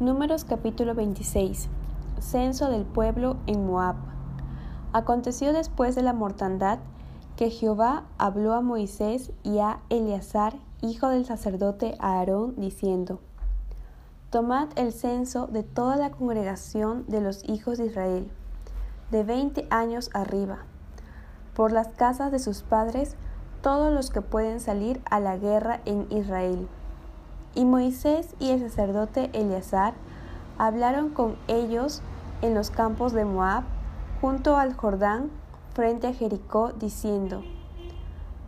Números capítulo 26. Censo del pueblo en Moab. Aconteció después de la mortandad que Jehová habló a Moisés y a Eleazar, hijo del sacerdote Aarón, diciendo, Tomad el censo de toda la congregación de los hijos de Israel, de veinte años arriba, por las casas de sus padres, todos los que pueden salir a la guerra en Israel. Y Moisés y el sacerdote Eleazar hablaron con ellos en los campos de Moab, junto al Jordán, frente a Jericó, diciendo,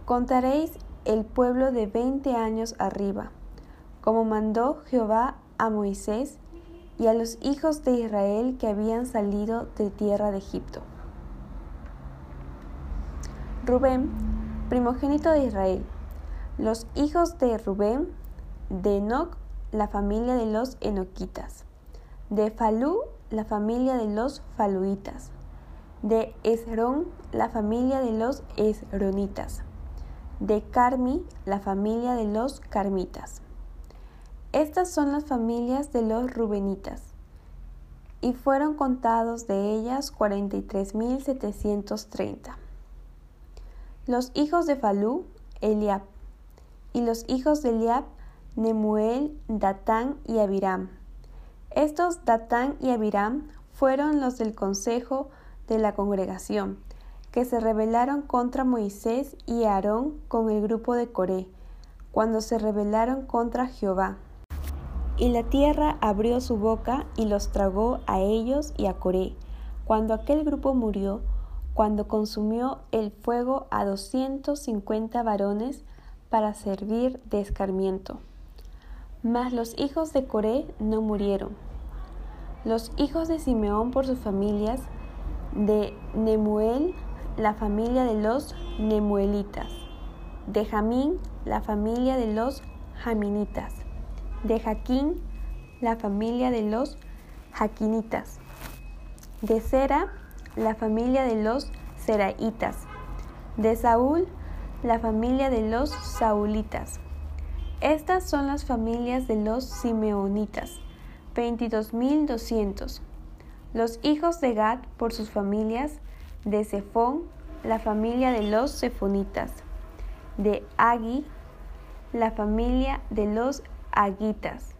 Contaréis el pueblo de veinte años arriba, como mandó Jehová a Moisés y a los hijos de Israel que habían salido de tierra de Egipto. Rubén, primogénito de Israel. Los hijos de Rubén, de Enoch, la familia de los enoquitas. De Falú, la familia de los faluitas. De Esrón, la familia de los esronitas. De Carmi, la familia de los carmitas. Estas son las familias de los rubenitas. Y fueron contados de ellas cuarenta y tres mil setecientos treinta. Los hijos de Falú, Eliab. Y los hijos de Eliab, Nemuel, Datán y Abiram. Estos Datán y Abiram fueron los del consejo de la congregación, que se rebelaron contra Moisés y Aarón con el grupo de Coré, cuando se rebelaron contra Jehová. Y la tierra abrió su boca y los tragó a ellos y a Coré. Cuando aquel grupo murió, cuando consumió el fuego a doscientos cincuenta varones para servir de escarmiento. Mas los hijos de Coré no murieron. Los hijos de Simeón por sus familias, de Nemuel, la familia de los Nemuelitas, de Jamín, la familia de los Jaminitas, de Jaquín, la familia de los Jaquinitas, de Sera, la familia de los Seraitas, de Saúl, la familia de los Saulitas, estas son las familias de los Simeonitas, 22.200. Los hijos de Gad por sus familias, de Zephón, la familia de los Sefonitas, de Agi, la familia de los Agitas,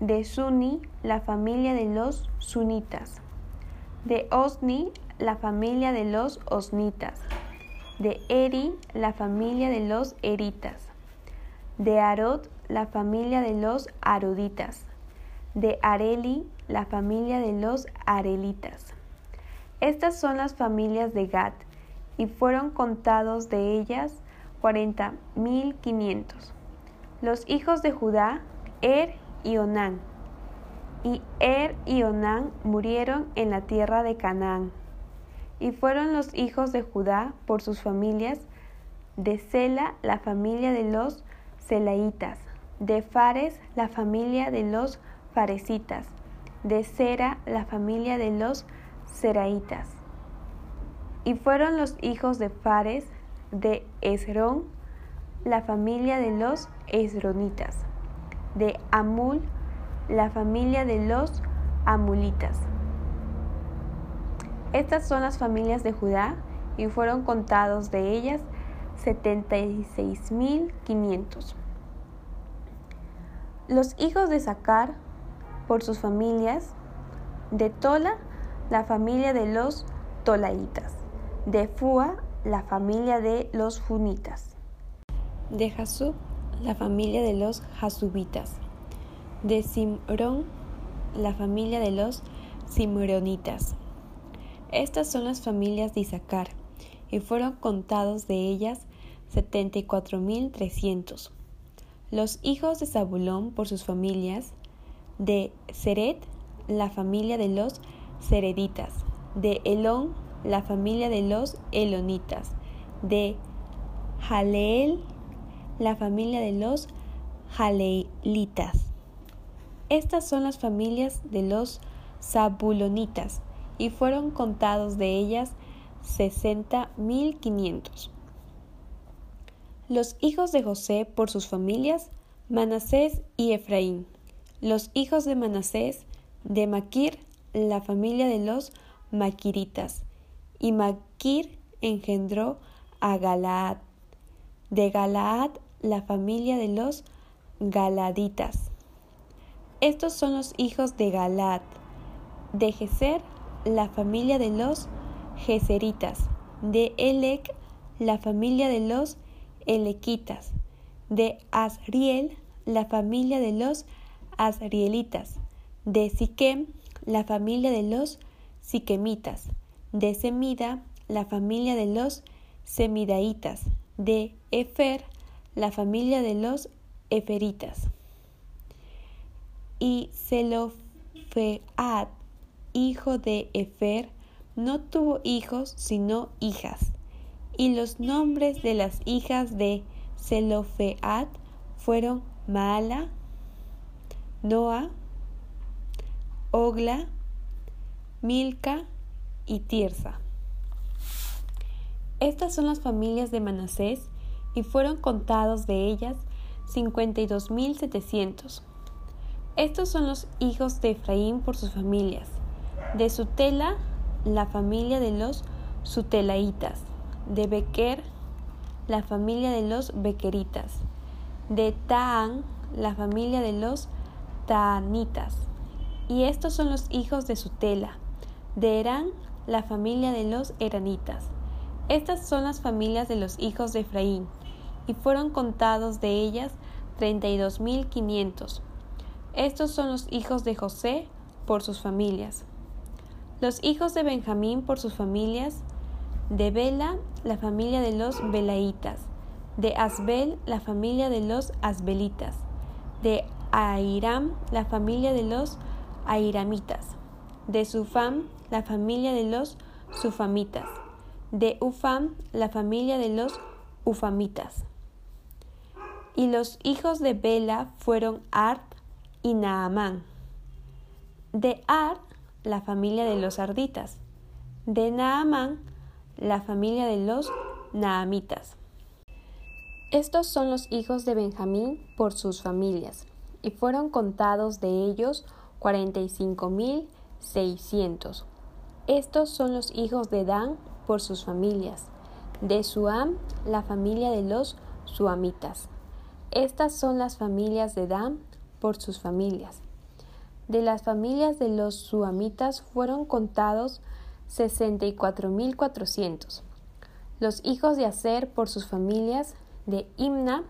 de Suni, la familia de los Sunitas, de Osni, la familia de los Osnitas, de Eri, la familia de los Eritas de Arod, la familia de los Aroditas, de Areli, la familia de los Arelitas. Estas son las familias de Gad, y fueron contados de ellas cuarenta mil quinientos. Los hijos de Judá, Er y Onán. Y Er y Onán murieron en la tierra de Canaán. Y fueron los hijos de Judá por sus familias, de Sela, la familia de los De Fares la familia de los Faresitas, de Sera la familia de los Seraitas. Y fueron los hijos de Fares de Esrón la familia de los Esronitas, de Amul la familia de los Amulitas. Estas son las familias de Judá y fueron contados de ellas 76.500. Los hijos de Sacar, por sus familias, de Tola, la familia de los Tolaitas, de Fua, la familia de los Funitas, de Jasub, la familia de los Jasubitas, de Simrón, la familia de los Simronitas. Estas son las familias de Isaacar y fueron contados de ellas setenta y cuatro mil trescientos. Los hijos de Zabulón por sus familias, de Seret, la familia de los Sereditas, de Elón, la familia de los Elonitas, de Jaleel, la familia de los Jaleelitas. Estas son las familias de los Zabulonitas, y fueron contados de ellas sesenta mil quinientos. Los hijos de José por sus familias, Manasés y Efraín. Los hijos de Manasés, de Maquir, la familia de los Maquiritas. Y Maquir engendró a Galaad. De Galaad, la familia de los Galaditas. Estos son los hijos de Galaad. De Geser, la familia de los De Elec, la familia de los Elequitas. De Asriel, la familia de los Asrielitas. De Siquem, la familia de los Siquemitas. De Semida, la familia de los Semidaitas. De Efer, la familia de los Eferitas. Y Zelofead, hijo de Efer, no tuvo hijos sino hijas. Y los nombres de las hijas de Zelofead fueron Maala, Noa, Ogla, Milca y Tirsa. Estas son las familias de Manasés y fueron contados de ellas cincuenta y dos mil setecientos. Estos son los hijos de Efraín por sus familias. De Sutela, la familia de los Sutelaitas. De Bequer, la familia de los Bequeritas. De Taán, la familia de los Taanitas. Y estos son los hijos de Sutela. De Herán, la familia de los Eranitas. Estas son las familias de los hijos de Efraín, y fueron contados de ellas treinta y dos mil quinientos. Estos son los hijos de José por sus familias. Los hijos de Benjamín por sus familias, de Bela, la familia de los Belaitas, de Asbel, la familia de los Asbelitas, de Airam, la familia de los Airamitas, de Sufam, la familia de los Sufamitas, de Ufam, la familia de los Ufamitas. Y los hijos de Bela fueron Art, y Naamán. De Ar, la familia de los arditas. De Naamán, la familia de los naamitas. Estos son los hijos de Benjamín por sus familias, y fueron contados de ellos cuarenta y cinco mil seiscientos. Estos son los hijos de Dan por sus familias. De Suam, la familia de los Suamitas. Estas son las familias de Dan por sus familias. De las familias de los suamitas fueron contados 64.400. Los hijos de Aser por sus familias, de Imna,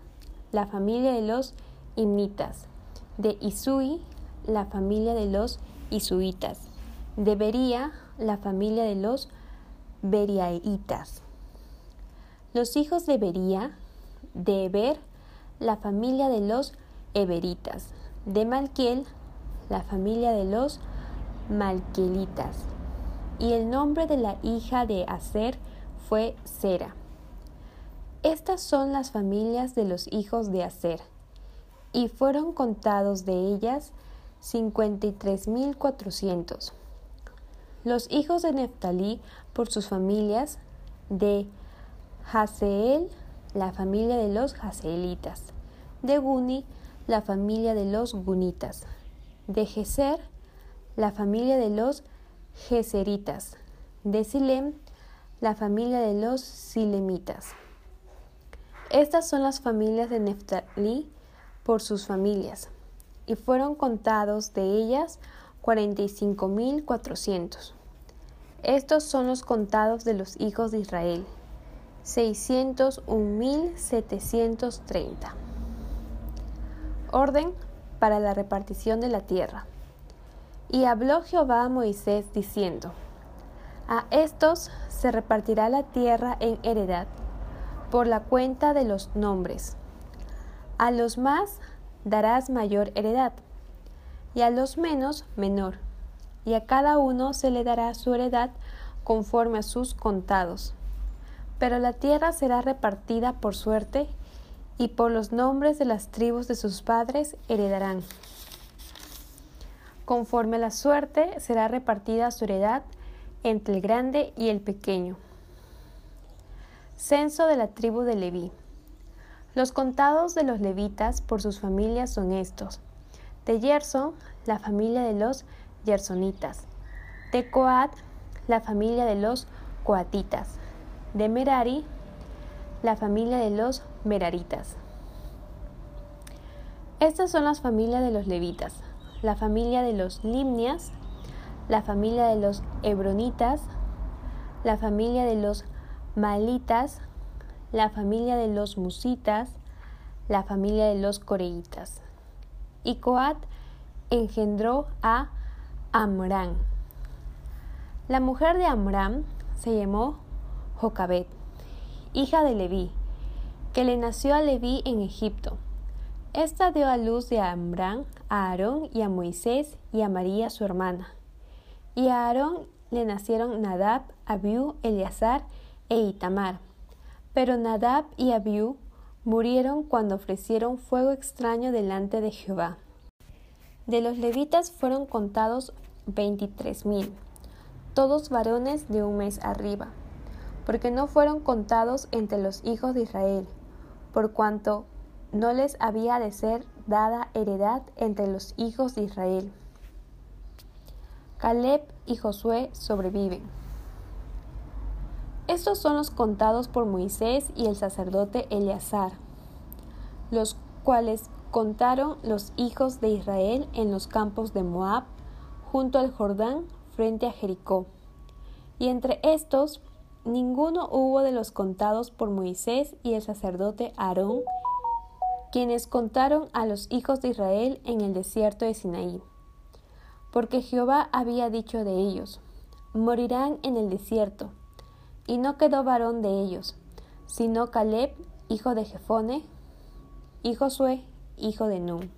la familia de los Imnitas, de Isui, la familia de los Isuitas, de Bería, la familia de los Beriaitas. Los hijos de Bería, de Eber, la familia de los Eberitas, de Malquiel, la familia de los Malquielitas. Y el nombre de la hija de Aser fue Sera. Estas son las familias de los hijos de Aser, y fueron contados de ellas cincuenta y tres mil cuatrocientos. Los hijos de Neftalí por sus familias, de Haseel, la familia de los Haseelitas, de Guni, la familia de los Gunitas. De Geser, la familia de los Geseritas. De Silem, la familia de los Silemitas. Estas son las familias de Neftalí por sus familias, y fueron contados de ellas cuarenta y cinco mil cuatrocientos. Estos son los contados de los hijos de Israel, seiscientos un mil setecientos treinta. Orden para la repartición de la tierra. Y habló Jehová a Moisés diciendo, A estos se repartirá la tierra en heredad, por la cuenta de los nombres. A los más darás mayor heredad, y a los menos menor, y a cada uno se le dará su heredad conforme a sus contados. Pero la tierra será repartida por suerte, y por los nombres de las tribus de sus padres heredarán. Conforme a la suerte será repartida su heredad entre el grande y el pequeño. Censo de la tribu de Leví. Los contados de los levitas por sus familias son estos. De Gerson, la familia de los gersonitas. De Coat, la familia de los coatitas. De Merari, la familia de los meraritas. Estas son las familias de los levitas, la familia de los limnias, la familia de los hebronitas, la familia de los malitas, la familia de los musitas, la familia de los coreitas. Y Coat engendró a Amram. La mujer de Amram se llamó Jocabet, hija de Leví, que le nació a Leví en Egipto. Esta dio a luz de Amram a Aarón y a Moisés y a María su hermana. Y a Aarón le nacieron Nadab, Abiú, Eleazar e Itamar. Pero Nadab y Abiú murieron cuando ofrecieron fuego extraño delante de Jehová. De los levitas fueron contados veintitrés mil, todos varones de un mes arriba, porque no fueron contados entre los hijos de Israel, por cuanto no les había de ser dada heredad entre los hijos de Israel. Caleb y Josué sobreviven. Estos son los contados por Moisés y el sacerdote Eleazar, los cuales contaron los hijos de Israel en los campos de Moab, junto al Jordán, frente a Jericó. Y entre estos, ninguno hubo de los contados por Moisés y el sacerdote Aarón, quienes contaron a los hijos de Israel en el desierto de Sinaí porque Jehová había dicho de ellos, morirán en el desierto. Y no quedó varón de ellos, sino Caleb, hijo de Jefone, y Josué, hijo de Nun.